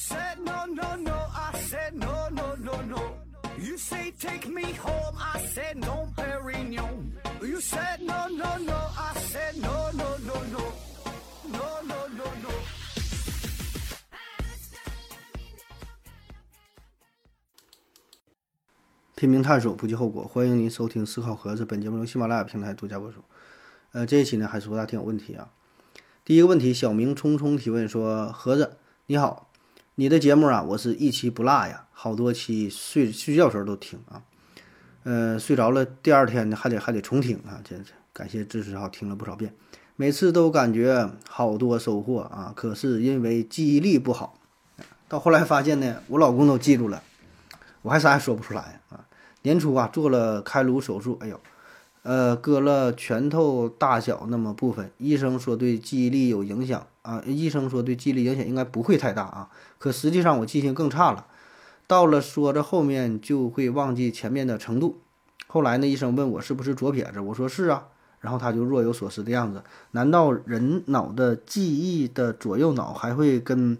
said no no no, I said no no no no. You say take me home, I said no, Perignon. You said no no no, I said no no no no, no no no no. 拼命探索，不计后果。欢迎您收听《思考盒子》，本节目由喜马拉雅平台独家播出。呃，这一期呢还是回答挺有问题啊。第一个问题，小明匆匆提问说：“盒子你好，你的节目啊，我是一期不落呀，好多期睡睡觉时候都听啊。呃，睡着了第二天呢还得还得重听啊，这这感谢支持哈，听了不少遍，每次都感觉好多收获啊。可是因为记忆力不好，到后来发现呢，我老公都记住了，我还啥也说不出来啊。年初啊做了开颅手术，哎呦，呃，割了拳头大小那么部分，医生说对记忆力有影响啊。医生说对记忆力影响应该不会太大啊，可实际上我记性更差了，到了说着后面就会忘记前面的程度。后来呢，医生问我是不是左撇子，我说是啊，然后他就若有所思的样子。难道人脑的记忆的左右脑还会跟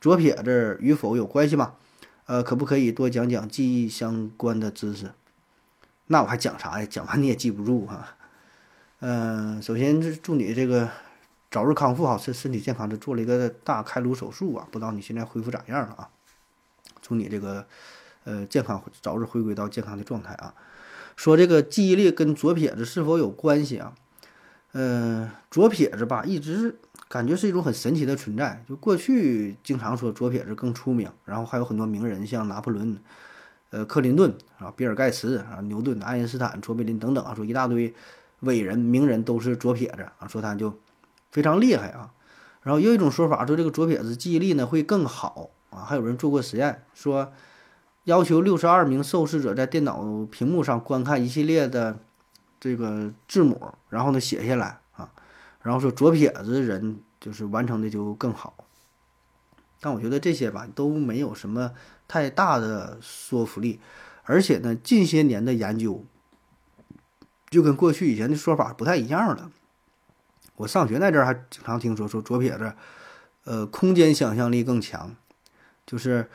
左撇子与否有关系吗？呃，可不可以多讲讲记忆相关的知识？那我还讲啥呀？讲完你也记不住哈。嗯，首先是祝你这个早日康复哈，身身体健康。这做了一个大开颅手术啊，不知道你现在恢复咋样了啊？祝你这个呃健康早日回归到健康的状态啊。说这个记忆力跟左撇子是否有关系啊？嗯，左撇子吧，一直。感觉是一种很神奇的存在。就过去经常说左撇子更出名，然后还有很多名人，像拿破仑、呃克林顿啊、比尔盖茨啊、牛顿、爱因斯坦、卓别林等等啊，说一大堆伟人名人都是左撇子啊，说他就非常厉害啊。然后又一种说法说这个左撇子记忆力呢会更好啊，还有人做过实验，说要求六十二名受试者在电脑屏幕上观看一系列的这个字母，然后呢写下来啊。然后说左撇子人就是完成的就更好，但我觉得这些吧都没有什么太大的说服力，而且呢近些年的研究就跟过去以前的说法不太一样了。我上学那阵儿还经常听说说左撇子，呃，空间想象力更强，就是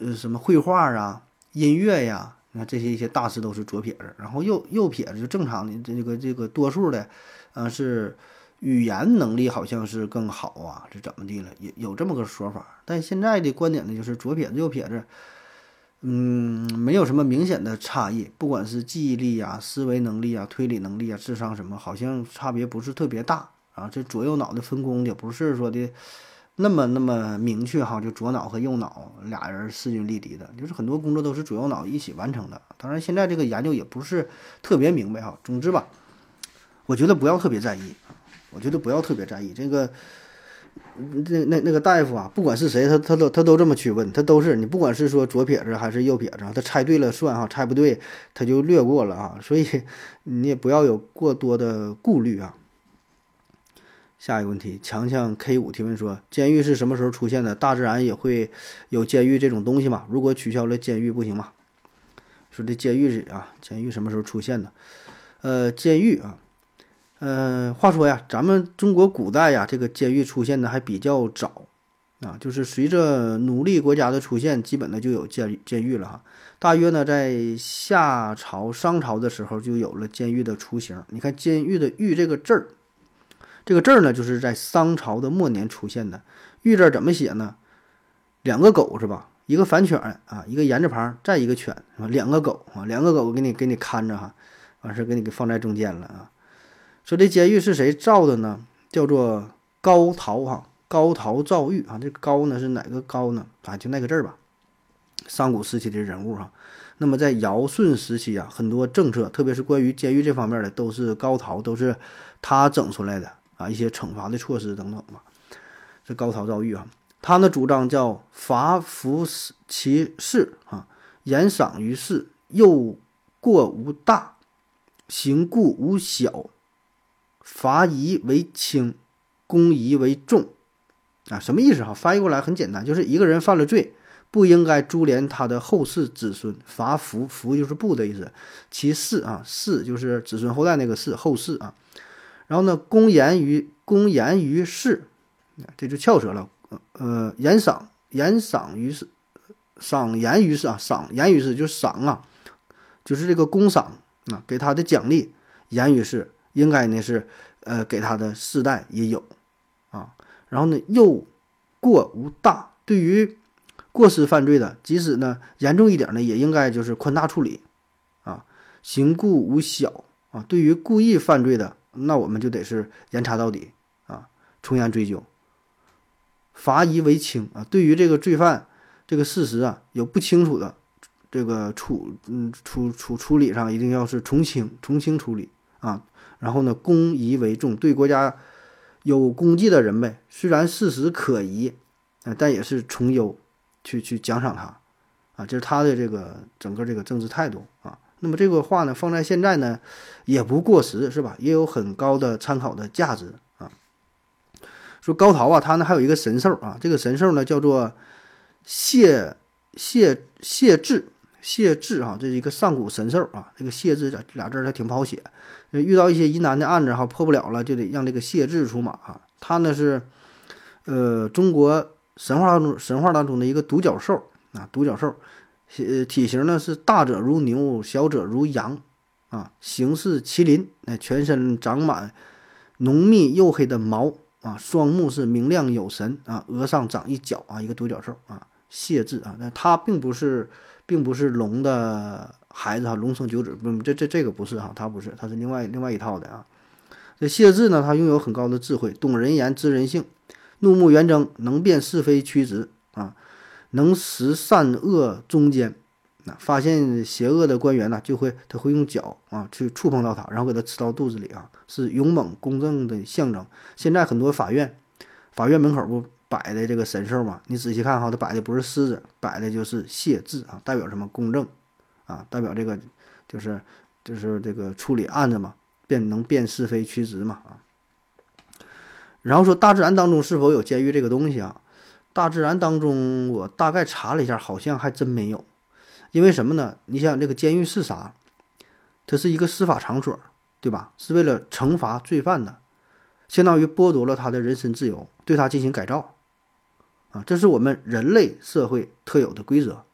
呃什么绘画啊、音乐呀，你看这些一些大师都是左撇子，然后右右撇子就正常的这个这个多数的，啊是。语言能力好像是更好啊，这怎么地了？有有这么个说法，但现在的观点呢，就是左撇子、右撇子，嗯，没有什么明显的差异，不管是记忆力啊、思维能力啊、推理能力啊、智商什么，好像差别不是特别大啊。这左右脑的分工也不是说的那么那么明确哈，就左脑和右脑俩人势均力敌的，就是很多工作都是左右脑一起完成的。当然，现在这个研究也不是特别明白哈。总之吧，我觉得不要特别在意。我觉得不要特别在意这个，那那那个大夫啊，不管是谁，他他都他都这么去问，他都是你不管是说左撇子还是右撇子，他猜对了算哈，猜不对他就略过了啊，所以你也不要有过多的顾虑啊。下一个问题，强强 K 五提问说，监狱是什么时候出现的？大自然也会有监狱这种东西吗？如果取消了监狱不行吗？说这监狱是啊，监狱什么时候出现的？呃，监狱啊。嗯，话说呀，咱们中国古代呀，这个监狱出现的还比较早啊，就是随着奴隶国家的出现，基本的就有监监狱了哈。大约呢，在夏朝、商朝的时候就有了监狱的雏形。你看“监狱”的“狱”这个字儿，这个字儿呢，就是在商朝的末年出现的。“狱”字怎么写呢？两个狗是吧？一个反犬啊，一个言字旁，再一个犬，两个狗啊，两个狗给你给你看着哈，完事儿给你给放在中间了啊。说这监狱是谁造的呢？叫做高陶哈，高陶造狱啊。这高呢是哪个高呢？啊，就那个字儿吧。上古时期的人物哈。那么在尧舜时期啊，很多政策，特别是关于监狱这方面的，都是高陶，都是他整出来的啊。一些惩罚的措施等等吧。这高陶造狱啊，他呢主张叫罚服其事啊，严赏于事，又过无大，刑故无小。罚夷为轻，公夷为重，啊，什么意思哈？翻译过来很简单，就是一个人犯了罪，不应该株连他的后世子孙，罚服，服就是不的意思。其世啊，世就是子孙后代那个世，后世啊。然后呢，公言于公言于世，这就翘舌了。呃，言赏言赏于是，赏言于是啊，赏言于是就是赏啊，就是这个公赏啊，给他的奖励，言于是应该呢是呃给他的世代也有啊，然后呢又过无大，对于过失犯罪的，即使呢严重一点呢，也应该就是宽大处理啊，刑故无小啊，对于故意犯罪的，那我们就得是严查到底啊，从严追究。罚疑为轻啊，对于这个罪犯这个事实啊有不清楚的这个处嗯处处处理上一定要是从轻从轻处理啊，然后呢公疑为重，对国家有功绩的人呗，虽然事实可疑啊，但也是从优去去奖赏他啊，这是他的这个整个这个政治态度啊。那么这个话呢放在现在呢也不过时是吧？也有很高的参考的价值啊。说高陶啊，他呢还有一个神兽啊，这个神兽呢叫做谢谢谢志谢志啊，这是一个上古神兽啊。这个谢志这俩字儿还挺不好写，遇到一些疑难的案子哈，破不了了，就得让这个谢志出马啊。他呢是呃中国神话中神话当中的一个独角兽啊，独角兽，呃体型呢是大者如牛，小者如羊啊，形似麒麟，哎，全身长满浓密黝黑的毛。啊，双目是明亮有神啊，额上长一角啊，一个独角兽啊，谢字啊，那他并不是，并不是龙的孩子哈，龙生九子不，这这这个不是哈，他不是，他是另外另外一套的啊。这谢字呢，他拥有很高的智慧，懂人言，知人性，怒目圆睁，能辨是非曲直啊，能识善恶中间。发现邪恶的官员呢，就会他会用脚啊去触碰到他，然后给他吃到肚子里啊，是勇猛公正的象征。现在很多法院，法院门口不摆的这个神兽嘛？你仔细看哈，它摆的不是狮子，摆的就是谢字啊，代表什么公正啊？代表这个就是就是这个处理案子嘛，辨能辨是非曲直嘛啊。然后说大自然当中是否有监狱这个东西啊？大自然当中我大概查了一下，好像还真没有。因为什么呢？你想这个监狱是啥？它是一个司法场所，对吧？是为了惩罚罪犯的，相当于剥夺了他的人身自由，对他进行改造，啊，这是我们人类社会特有的规则。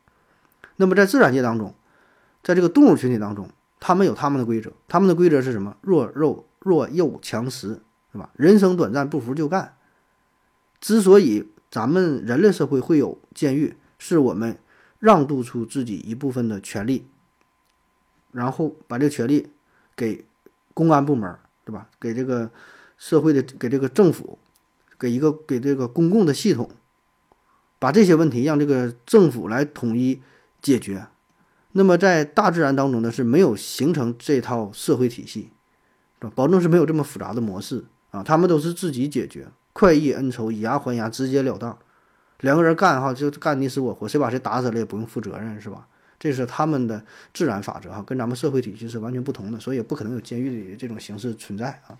那么在自然界当中，在这个动物群体当中，他们有他们的规则，他们的规则是什么？弱肉弱肉强食，是吧？人生短暂，不服就干。之所以咱们人类社会会有监狱，是我们。让渡出自己一部分的权利，然后把这个权利给公安部门，对吧？给这个社会的，给这个政府，给一个给这个公共的系统，把这些问题让这个政府来统一解决。那么在大自然当中呢，是没有形成这套社会体系，是吧？保证是没有这么复杂的模式啊，他们都是自己解决，快意恩仇，以牙还牙，直截了当。两个人干哈就干你死我活，谁把谁打死了也不用负责任，是吧？这是他们的自然法则哈，跟咱们社会体系是完全不同的，所以也不可能有监狱的这种形式存在啊。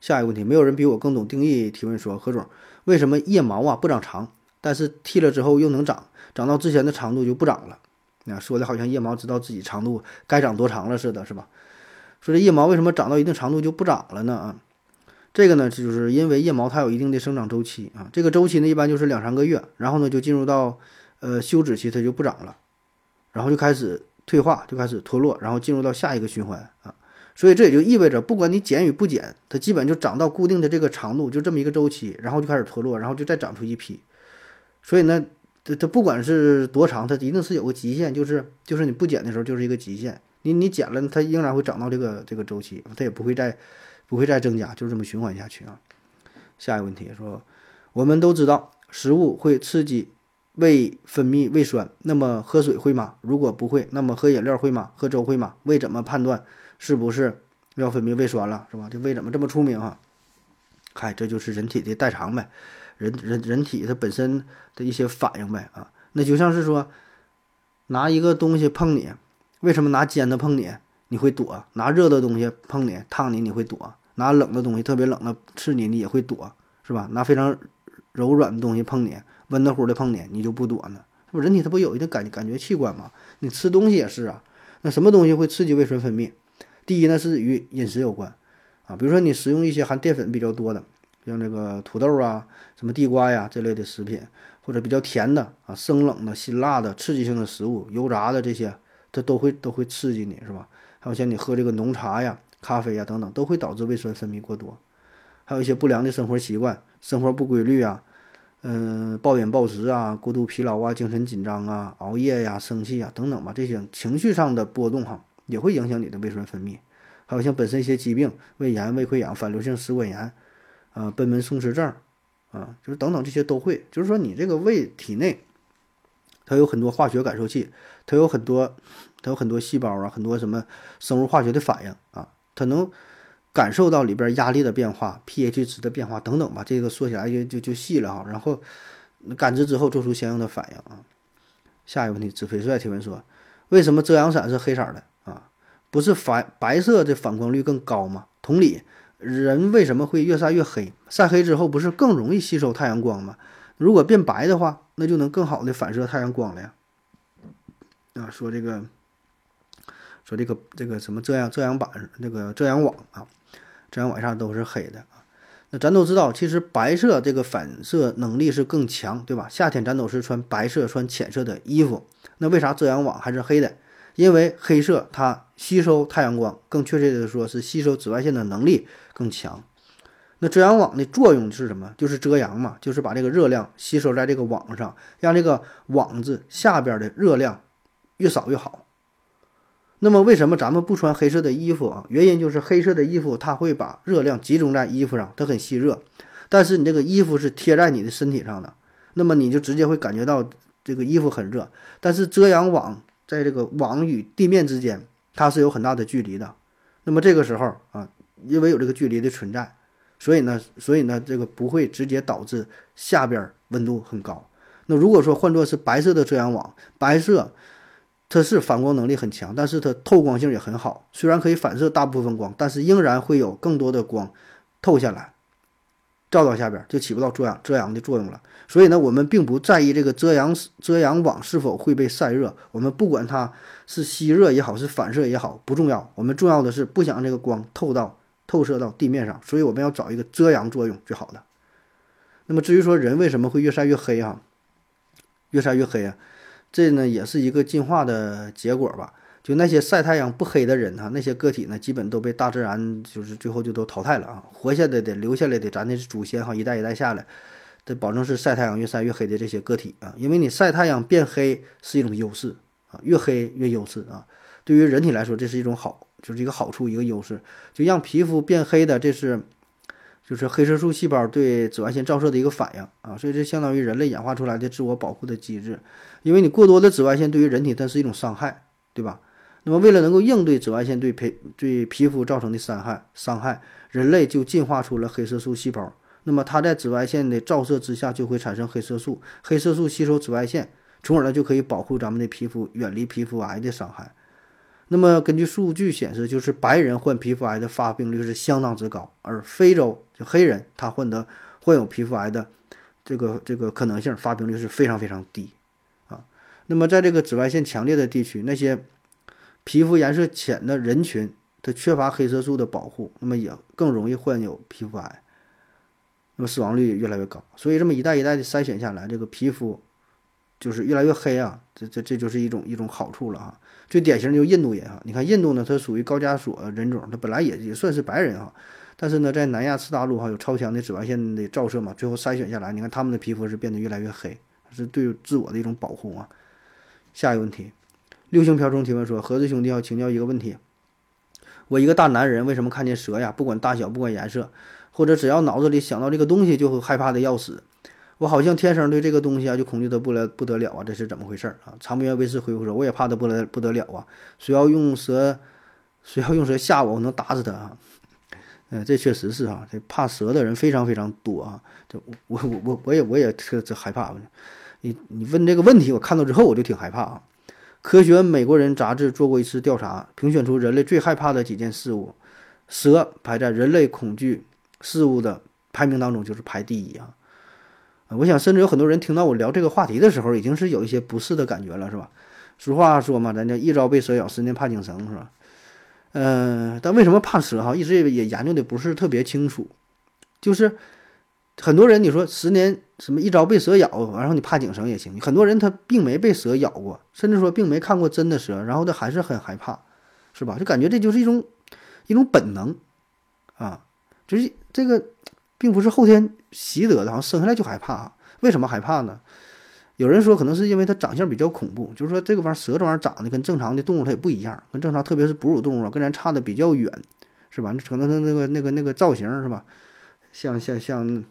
下一个问题，没有人比我更懂定义。提问说，何总，为什么腋毛啊不长长，但是剃了之后又能长，长到之前的长度就不长了？那说的好像腋毛知道自己长度该长多长了似的，是吧？说这腋毛为什么长到一定长度就不长了呢？啊？这个呢，就是因为腋毛它有一定的生长周期啊，这个周期呢一般就是两三个月，然后呢就进入到呃休止期，它就不长了，然后就开始退化，就开始脱落，然后进入到下一个循环啊，所以这也就意味着，不管你剪与不剪，它基本就长到固定的这个长度，就这么一个周期，然后就开始脱落，然后就再长出一批，所以呢，它它不管是多长，它一定是有个极限，就是就是你不剪的时候就是一个极限，你你剪了，它仍然会长到这个这个周期，它也不会再。不会再增加，就这么循环下去啊。下一个问题说，我们都知道食物会刺激胃分泌胃酸，那么喝水会吗？如果不会，那么喝饮料会吗？喝粥会吗？胃怎么判断是不是要分泌胃酸了，是吧？这胃怎么这么出名啊？嗨，这就是人体的代偿呗，人人人体它本身的一些反应呗啊。那就像是说，拿一个东西碰你，为什么拿尖的碰你？你会躲，拿热的东西碰你烫你，你会躲；拿冷的东西特别冷的刺你，你也会躲，是吧？拿非常柔软的东西碰你，温的乎的碰你，你就不躲呢？是不，人体它不有一个感感觉器官吗？你吃东西也是啊。那什么东西会刺激胃酸分泌？第一呢是与饮食有关啊，比如说你食用一些含淀粉比较多的，像这个土豆啊、什么地瓜呀这类的食品，或者比较甜的啊、生冷的、辛辣的、刺激性的食物、油炸的这些，它都会都会刺激你，是吧？还有像你喝这个浓茶呀、咖啡呀等等，都会导致胃酸分泌过多。还有一些不良的生活习惯、生活不规律啊，嗯，暴饮暴食啊、过度疲劳啊、精神紧张啊、熬夜呀、生气啊等等吧，这些情绪上的波动哈，也会影响你的胃酸分泌。还有像本身一些疾病，胃炎、胃溃疡、反流性食管炎，啊，贲门松弛症，啊，就是等等这些都会。就是说你这个胃体内，它有很多化学感受器，它有很多，它有很多细胞啊，很多什么生物化学的反应啊，它能感受到里边压力的变化、pH 值的变化等等吧。这个说起来就就就细了哈。然后感知之后做出相应的反应啊。下一个问题，紫飞帅提问说，为什么遮阳伞是黑色的？不是反白色的反光率更高吗？同理，人为什么会越晒越黑？晒黑之后不是更容易吸收太阳光吗？如果变白的话，那就能更好的反射太阳光了呀。啊，说这个，说这个这个什么遮阳遮阳板，这个遮阳网啊，遮阳网上都是黑的啊。那咱都知道，其实白色这个反射能力是更强，对吧？夏天咱都是穿白色、穿浅色的衣服，那为啥遮阳网还是黑的？因为黑色它吸收太阳光，更确切的说是吸收紫外线的能力更强。那遮阳网的作用是什么？就是遮阳嘛，就是把这个热量吸收在这个网上，让这个网子下边的热量越少越好。那么为什么咱们不穿黑色的衣服啊？原因就是黑色的衣服它会把热量集中在衣服上，它很吸热。但是你这个衣服是贴在你的身体上的，那么你就直接会感觉到这个衣服很热。但是遮阳网。在这个网与地面之间，它是有很大的距离的。那么这个时候啊，因为有这个距离的存在，所以呢，所以呢，这个不会直接导致下边温度很高。那如果说换作是白色的遮阳网，白色它是反光能力很强，但是它透光性也很好。虽然可以反射大部分光，但是仍然会有更多的光透下来。照到下边就起不到遮阳遮阳的作用了，所以呢，我们并不在意这个遮阳遮阳网是否会被晒热，我们不管它是吸热也好，是反射也好，不重要。我们重要的是不想这个光透到透射到地面上，所以我们要找一个遮阳作用最好的。那么至于说人为什么会越晒越黑哈，越晒越黑啊，这呢也是一个进化的结果吧。就那些晒太阳不黑的人哈，那些个体呢，基本都被大自然就是最后就都淘汰了啊。活下来的、留下来的，咱的祖先哈，一代一代下来，得保证是晒太阳越晒越黑的这些个体啊。因为你晒太阳变黑是一种优势啊，越黑越优势啊。对于人体来说，这是一种好，就是一个好处，一个优势。就让皮肤变黑的，这是就是黑色素细胞对紫外线照射的一个反应啊。所以这相当于人类演化出来的自我保护的机制。因为你过多的紫外线对于人体它是一种伤害，对吧？那么，为了能够应对紫外线对皮对皮肤造成的伤害，伤害人类就进化出了黑色素细胞。那么，它在紫外线的照射之下就会产生黑色素，黑色素吸收紫外线，从而呢就可以保护咱们的皮肤远离皮肤癌的伤害。那么，根据数据显示，就是白人患皮肤癌的发病率是相当之高，而非洲就黑人他患得患有皮肤癌的这个这个可能性发病率是非常非常低啊。那么，在这个紫外线强烈的地区，那些皮肤颜色浅的人群，他缺乏黑色素的保护，那么也更容易患有皮肤癌，那么死亡率也越来越高。所以这么一代一代的筛选下来，这个皮肤就是越来越黑啊，这这这就是一种一种好处了哈。最典型的就印度人哈，你看印度呢，它属于高加索人种，它本来也也算是白人哈，但是呢，在南亚次大陆哈有超强的紫外线的照射嘛，最后筛选下来，你看他们的皮肤是变得越来越黑，是对自我的一种保护啊。下一个问题。六星瓢虫提问说：“盒子兄弟要请教一个问题，我一个大男人，为什么看见蛇呀，不管大小，不管颜色，或者只要脑子里想到这个东西，就会害怕的要死？我好像天生对这个东西啊，就恐惧的不了不得了啊，这是怎么回事啊？”长不愿威斯回复说：“我也怕的不得不得了啊，谁要用蛇，谁要用蛇吓我，我能打死他啊！嗯，这确实是啊，这怕蛇的人非常非常多啊，这我我我我也我也特这害怕。你你问这个问题，我看到之后我就挺害怕啊。”科学美国人杂志做过一次调查，评选出人类最害怕的几件事物，蛇排在人类恐惧事物的排名当中，就是排第一啊！我想，甚至有很多人听到我聊这个话题的时候，已经是有一些不适的感觉了，是吧？俗话说嘛，咱叫一朝被蛇咬，十年怕井绳，是吧？嗯，但为什么怕蛇哈？一直也研究的不是特别清楚，就是很多人你说十年什么一朝被蛇咬，然后你怕井绳也行。很多人他并没被蛇咬过，甚至说并没看过真的蛇，然后他还是很害怕，是吧？就感觉这就是一种一种本能啊，就是这个并不是后天习得的，好像生下来就害怕。为什么害怕呢？有人说可能是因为它长相比较恐怖，就是说这个玩意儿蛇这玩意儿长得跟正常的动物它也不一样，跟正常特别是哺乳动物，跟咱差的比较远，是吧？可能它那个那个那个造型是吧？像像像。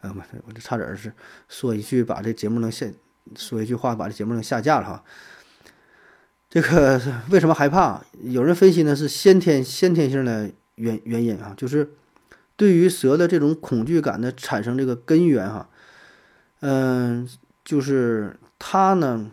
不，我这差点是说一句把这节目能下，说一句话把这节目能下架了哈。这个为什么害怕？有人分析呢是先天先天性的原原因啊，就是对于蛇的这种恐惧感的产生这个根源哈，嗯，就是它呢，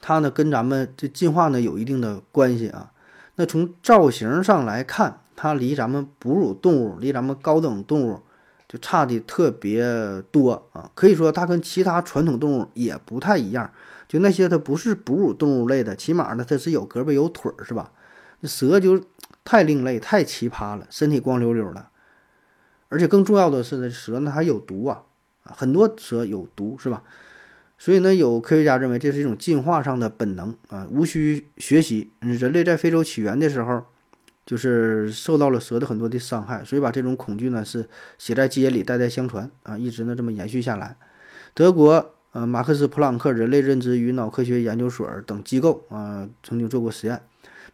它呢跟咱们这进化呢有一定的关系啊。那从造型上来看，它离咱们哺乳动物，离咱们高等动物。就差的特别多啊，可以说它跟其他传统动物也不太一样。就那些它不是哺乳动物类的，起码呢它是有胳膊有腿儿，是吧？那蛇就太另类、太奇葩了，身体光溜溜的，而且更重要的是呢，蛇呢还有毒啊，很多蛇有毒，是吧？所以呢，有科学家认为这是一种进化上的本能啊，无需学习。人类在非洲起源的时候。就是受到了蛇的很多的伤害，所以把这种恐惧呢是写在基因里，代代相传啊，一直呢这么延续下来。德国呃马克思普朗克人类认知与脑科学研究所等机构啊曾经做过实验，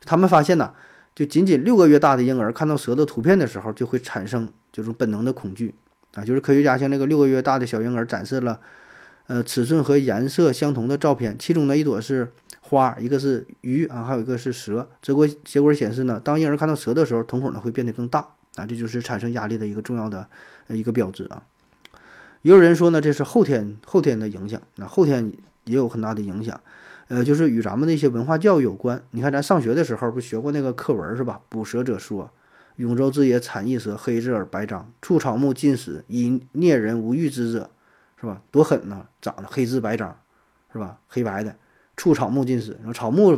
他们发现呢，就仅仅六个月大的婴儿看到蛇的图片的时候，就会产生这种本能的恐惧啊。就是科学家向那个六个月大的小婴儿展示了呃尺寸和颜色相同的照片，其中的一朵是。花，一个是鱼啊，还有一个是蛇。结果结果显示呢，当婴儿看到蛇的时候，瞳孔呢会变得更大啊，这就是产生压力的一个重要的一个标志啊。也有人说呢，这是后天后天的影响，那后天也有很大的影响，呃，就是与咱们的一些文化教育有关。你看咱上学的时候不学过那个课文是吧？捕蛇者说：“永州之野产异蛇，黑质而白章，触草木尽死，以孽人无欲之者，是吧？多狠呐，长得黑质白章，是吧？黑白的。”触草木尽死，然后草木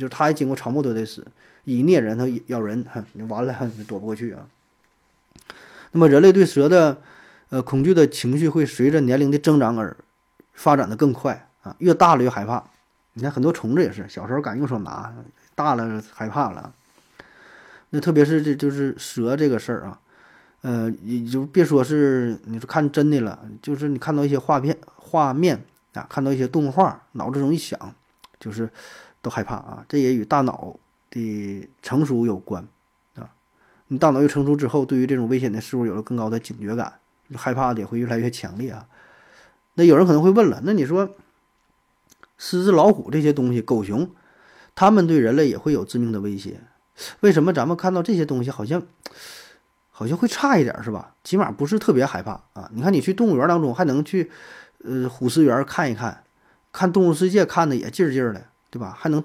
就它一经过草木都得死，以孽人它咬人，哼，完了，你 躲不过去啊。那么人类对蛇的呃恐惧的情绪会随着年龄的增长而发展的更快啊，越大了越害怕。你看很多虫子也是，小时候敢用手拿，大了害怕了。那特别是这就是蛇这个事儿啊，呃，你就别说是你说看真的了，就是你看到一些画片画面。啊，看到一些动画，脑子容易想，就是都害怕啊。这也与大脑的成熟有关啊。你大脑越成熟之后，对于这种危险的事物有了更高的警觉感，害怕的也会越来越强烈啊。那有人可能会问了，那你说狮子、老虎这些东西，狗熊，它们对人类也会有致命的威胁？为什么咱们看到这些东西好像好像会差一点，是吧？起码不是特别害怕啊。你看，你去动物园当中还能去。呃，虎狮园看一看，看动物世界看的也劲儿劲儿的，对吧？还能，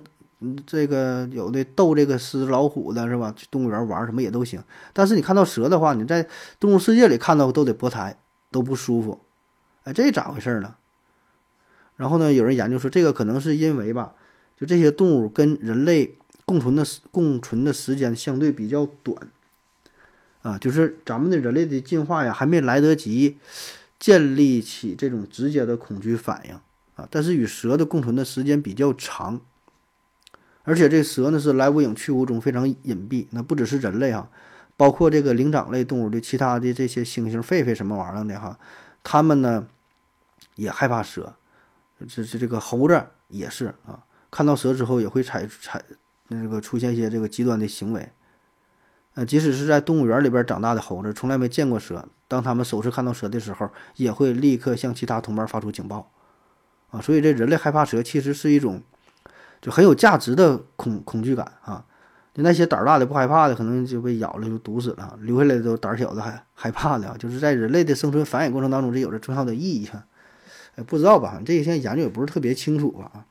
这个有的逗这个狮子老虎的是吧？去动物园玩什么也都行。但是你看到蛇的话，你在动物世界里看到都得脖抬，都不舒服。哎，这咋回事呢？然后呢，有人研究说，这个可能是因为吧，就这些动物跟人类共存的共存的时间相对比较短，啊，就是咱们的人类的进化呀，还没来得及。建立起这种直接的恐惧反应啊，但是与蛇的共存的时间比较长，而且这蛇呢是来无影去无踪，非常隐蔽。那不只是人类哈，包括这个灵长类动物的其他的这些猩猩、狒狒什么玩意儿的哈，它们呢也害怕蛇。这这这个猴子也是啊，看到蛇之后也会采采那个出现一些这个极端的行为。呃，即使是在动物园里边长大的猴子，从来没见过蛇。当他们首次看到蛇的时候，也会立刻向其他同伴发出警报，啊，所以这人类害怕蛇其实是一种就很有价值的恐恐惧感啊。就那些胆儿大的不害怕的，可能就被咬了就毒死了，留下来都胆小的还害怕的啊。就是在人类的生存繁衍过程当中，这有着重要的意义哈。哎，不知道吧？这个现在研究也不是特别清楚吧？啊。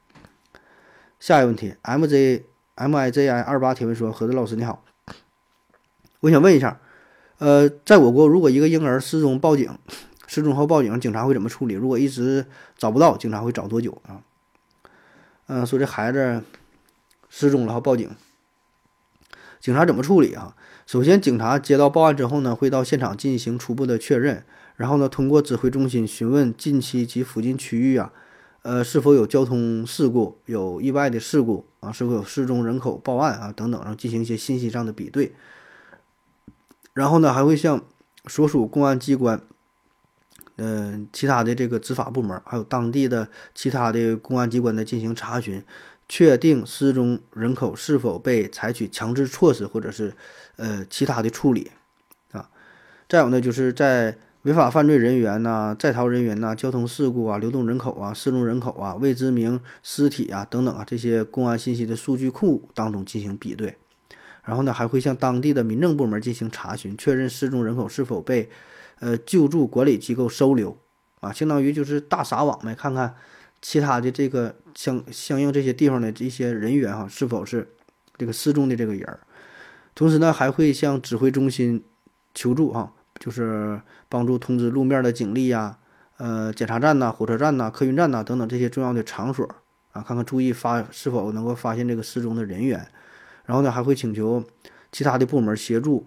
下一个问题，M J M I J I 二八提问说：何子老师你好，我想问一下。呃，在我国，如果一个婴儿失踪报警，失踪后报警，警察会怎么处理？如果一直找不到，警察会找多久啊？嗯，说这孩子失踪了后报警，警察怎么处理啊？首先，警察接到报案之后呢，会到现场进行初步的确认，然后呢，通过指挥中心询问近期及附近区域啊，呃，是否有交通事故、有意外的事故啊，是否有失踪人口报案啊等等，然后进行一些信息上的比对。然后呢，还会向所属公安机关。嗯，其他的这个执法部门，还有当地的其他的公安机关的进行查询，确定失踪人口是否被采取强制措施或者是呃其他的处理啊。再有呢，就是在违法犯罪人员呐、在逃人员呐、交通事故啊、流动人口啊、失踪人口啊、未知名尸体啊等等啊这些公安信息的数据库当中进行比对，然后呢，还会向当地的民政部门进行查询，确认失踪人口是否被。呃，救助管理机构收留，啊，相当于就是大撒网呗，看看其他的这个相相应这些地方的这些人员哈，是否是这个失踪的这个人儿。同时呢，还会向指挥中心求助哈，就是帮助通知路面的警力呀，呃，检查站呐、火车站呐、客运站呐等等这些重要的场所啊，看看注意发是否能够发现这个失踪的人员。然后呢，还会请求其他的部门协助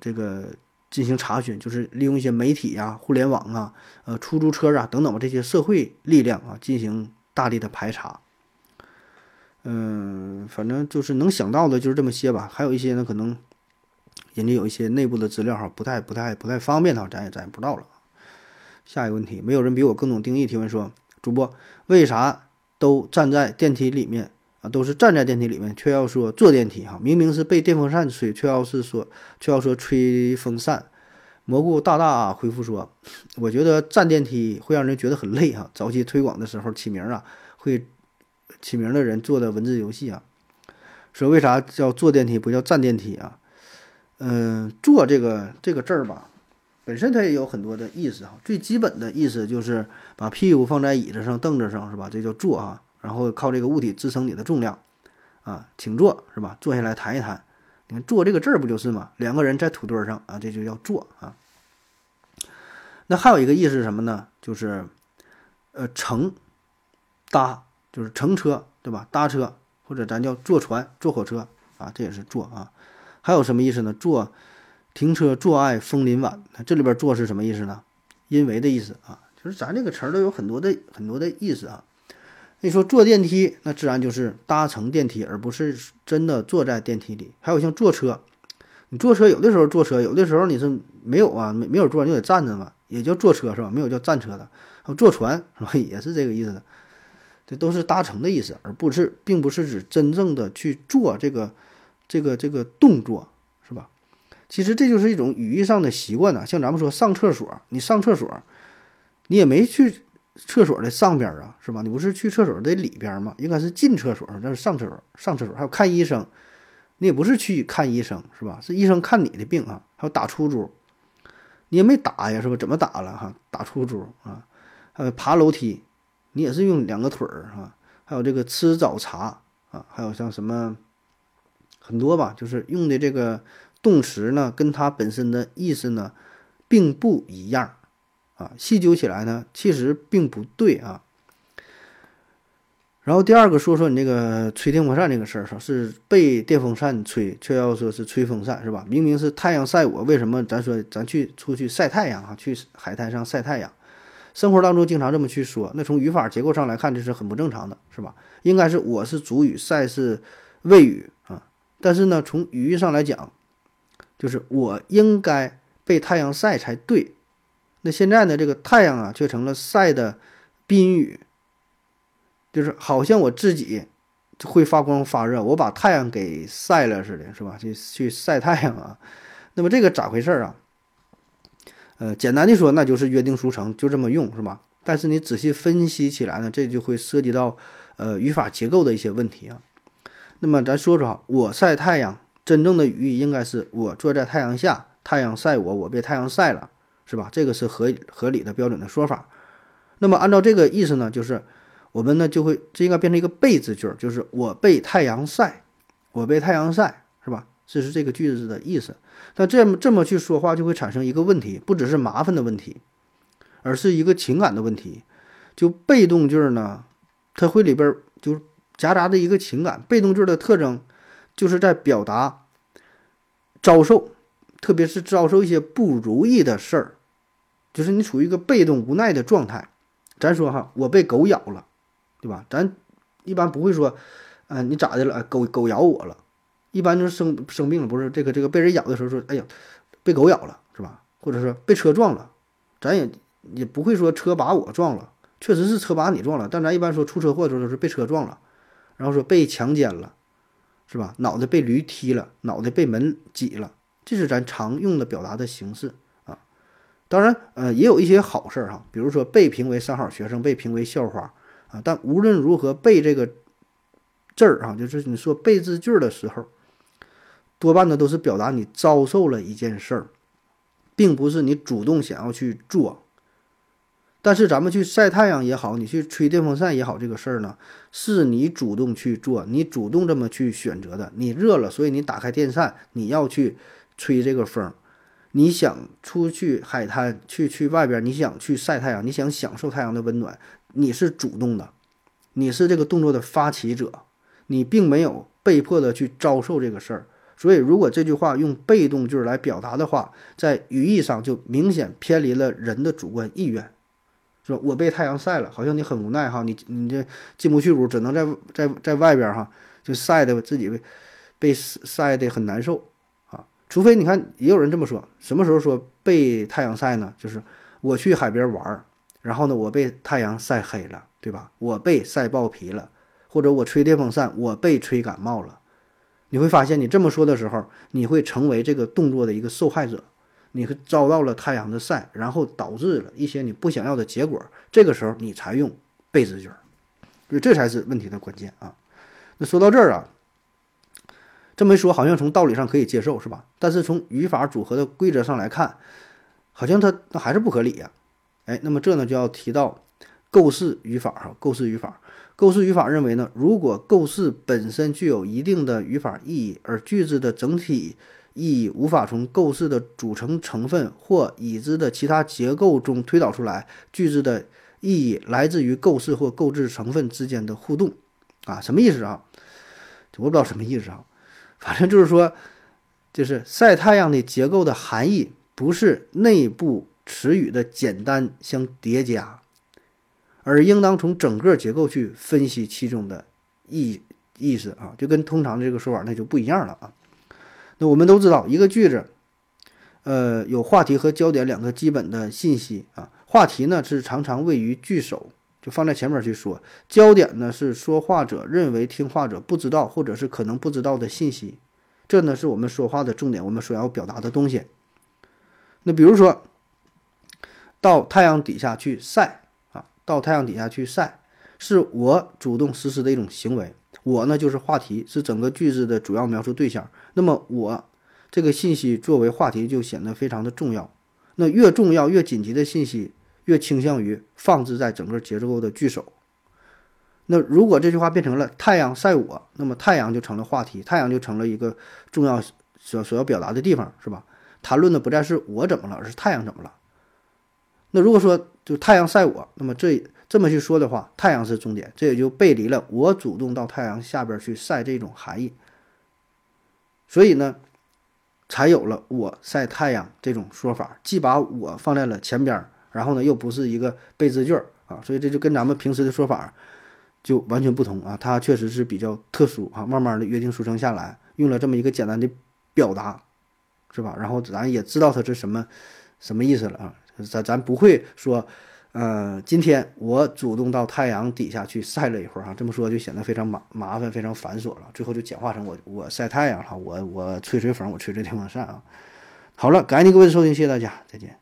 这个。进行查询，就是利用一些媒体呀、互联网啊、呃出租车啊等等，这些社会力量啊，进行大力的排查。嗯，反正就是能想到的就是这么些吧。还有一些呢，可能人家有一些内部的资料哈，不太、不太、不太方便哈，咱也咱也不知道了。下一个问题，没有人比我更懂定义。提问说，主播为啥都站在电梯里面啊？都是站在电梯里面，却要说坐电梯哈？明明是被电风扇吹，却要是说。却要说吹风扇，蘑菇大大回复说：“我觉得站电梯会让人觉得很累哈。早期推广的时候起名啊，会起名的人做的文字游戏啊，说为啥叫坐电梯不叫站电梯啊？嗯，坐这个这个字儿吧，本身它也有很多的意思哈。最基本的意思就是把屁股放在椅子上、凳子上是吧？这叫坐啊。然后靠这个物体支撑你的重量啊，请坐是吧？坐下来谈一谈。”你看“坐”这个字儿不就是吗？两个人在土堆上啊，这就叫坐啊。那还有一个意思是什么呢？就是呃乘搭，就是乘车，对吧？搭车或者咱叫坐船、坐火车啊，这也是坐啊。还有什么意思呢？坐停车坐爱枫林晚，这里边“坐”是什么意思呢？因为的意思啊，就是咱这个词儿都有很多的很多的意思啊。你说坐电梯，那自然就是搭乘电梯，而不是真的坐在电梯里。还有像坐车，你坐车有的时候坐车，有的时候你是没有啊，没没有坐就得站着嘛，也叫坐车是吧？没有叫站车的。还有坐船是吧？也是这个意思的。这都是搭乘的意思，而不是并不是指真正的去做这个这个这个动作是吧？其实这就是一种语义上的习惯呢。像咱们说上厕所，你上厕所，你也没去。厕所的上边啊，是吧？你不是去厕所的里边吗？应该是进厕所，那是上厕所。上厕所还有看医生，你也不是去看医生，是吧？是医生看你的病啊。还有打出租，你也没打呀，是吧？怎么打了哈？打出租啊，还有爬楼梯，你也是用两个腿儿哈。还有这个吃早茶啊，还有像什么很多吧，就是用的这个动词呢，跟它本身的意思呢，并不一样。啊，细究起来呢，其实并不对啊。然后第二个说说你这个吹电风扇这个事儿，是被电风扇吹，却要说是吹风扇是吧？明明是太阳晒我，为什么咱说咱去出去晒太阳啊？去海滩上晒太阳，生活当中经常这么去说，那从语法结构上来看，这是很不正常的，是吧？应该是我是主语，晒是谓语啊。但是呢，从语义上来讲，就是我应该被太阳晒才对。那现在呢？这个太阳啊，却成了晒的宾语，就是好像我自己会发光发热，我把太阳给晒了似的，是吧？去去晒太阳啊。那么这个咋回事啊？呃，简单的说，那就是约定俗成，就这么用，是吧？但是你仔细分析起来呢，这就会涉及到呃语法结构的一些问题啊。那么咱说说，我晒太阳，真正的语义应该是我坐在太阳下，太阳晒我，我被太阳晒了。是吧？这个是合合理的标准的说法。那么按照这个意思呢，就是我们呢就会这应该变成一个被字句，就是我被太阳晒，我被太阳晒，是吧？这是这个句子的意思。那这么这么去说话，就会产生一个问题，不只是麻烦的问题，而是一个情感的问题。就被动句呢，它会里边就夹杂着一个情感。被动句的特征就是在表达遭受，特别是遭受一些不如意的事儿，就是你处于一个被动无奈的状态。咱说哈，我被狗咬了，对吧？咱一般不会说，嗯，你咋的了？狗狗咬我了，一般就是生生病了，不是这个这个被人咬的时候说，哎呀，被狗咬了，是吧？或者说被车撞了，咱也也不会说车把我撞了，确实是车把你撞了，但咱一般说出车祸的时候都是被车撞了，然后说被强奸了。是吧？脑袋被驴踢了，脑袋被门挤了，这是咱常用的表达的形式。当然，呃，也有一些好事儿哈，比如说被评为三好学生，被评为校花啊。但无论如何，背这个字儿啊，就是你说背字句的时候，多半呢都是表达你遭受了一件事儿，并不是你主动想要去做。但是咱们去晒太阳也好，你去吹电风扇也好，这个事儿呢，是你主动去做，你主动这么去选择的。你热了，所以你打开电扇，你要去吹这个风。你想出去海滩，去去外边，你想去晒太阳，你想享受太阳的温暖，你是主动的，你是这个动作的发起者，你并没有被迫的去遭受这个事儿。所以，如果这句话用被动句来表达的话，在语义上就明显偏离了人的主观意愿。说我被太阳晒了，好像你很无奈哈，你你这进不去屋，只能在在在外边哈，就晒的自己被被晒的很难受。除非你看，也有人这么说，什么时候说被太阳晒呢？就是我去海边玩，然后呢，我被太阳晒黑了，对吧？我被晒爆皮了，或者我吹电风扇，我被吹感冒了。你会发现，你这么说的时候，你会成为这个动作的一个受害者。你遭到了太阳的晒，然后导致了一些你不想要的结果。这个时候你才用被字句，所以这才是问题的关键啊。那说到这儿啊，这么一说，好像从道理上可以接受，是吧？但是从语法组合的规则上来看，好像它那还是不合理呀。哎，那么这呢就要提到构式语法哈。构式语法，构式语法认为呢，如果构式本身具有一定的语法意义，而句子的整体。意义无法从构式的组成成分或已知的其他结构中推导出来。句子的意义来自于构式或构置成分之间的互动。啊，什么意思啊？我不知道什么意思啊。反正就是说，就是晒太阳的结构的含义不是内部词语的简单相叠加，而应当从整个结构去分析其中的意意思啊，就跟通常这个说法那就不一样了啊。那我们都知道，一个句子，呃，有话题和焦点两个基本的信息啊。话题呢是常常位于句首，就放在前面去说；焦点呢是说话者认为听话者不知道或者是可能不知道的信息。这呢是我们说话的重点，我们所要表达的东西。那比如说，到太阳底下去晒啊，到太阳底下去晒，是我主动实施的一种行为。我呢就是话题，是整个句子的主要描述对象。那么我这个信息作为话题就显得非常的重要。那越重要、越紧急的信息，越倾向于放置在整个结构的句首。那如果这句话变成了“太阳晒我”，那么太阳就成了话题，太阳就成了一个重要所所要表达的地方，是吧？谈论的不再是我怎么了，而是太阳怎么了。那如果说就太阳晒我，那么这。这么去说的话，太阳是重点，这也就背离了我主动到太阳下边去晒这种含义。所以呢，才有了我晒太阳这种说法，既把我放在了前边，然后呢又不是一个被字句儿啊，所以这就跟咱们平时的说法就完全不同啊。它确实是比较特殊啊，慢慢的约定俗成下来，用了这么一个简单的表达，是吧？然后咱也知道它是什么什么意思了啊，咱咱不会说。呃，今天我主动到太阳底下去晒了一会儿哈，这么说就显得非常麻麻烦，非常繁琐了。最后就简化成我我晒太阳哈，我我吹吹风，我吹吹电风扇啊。好了，感谢您各位的收听，谢谢大家，再见。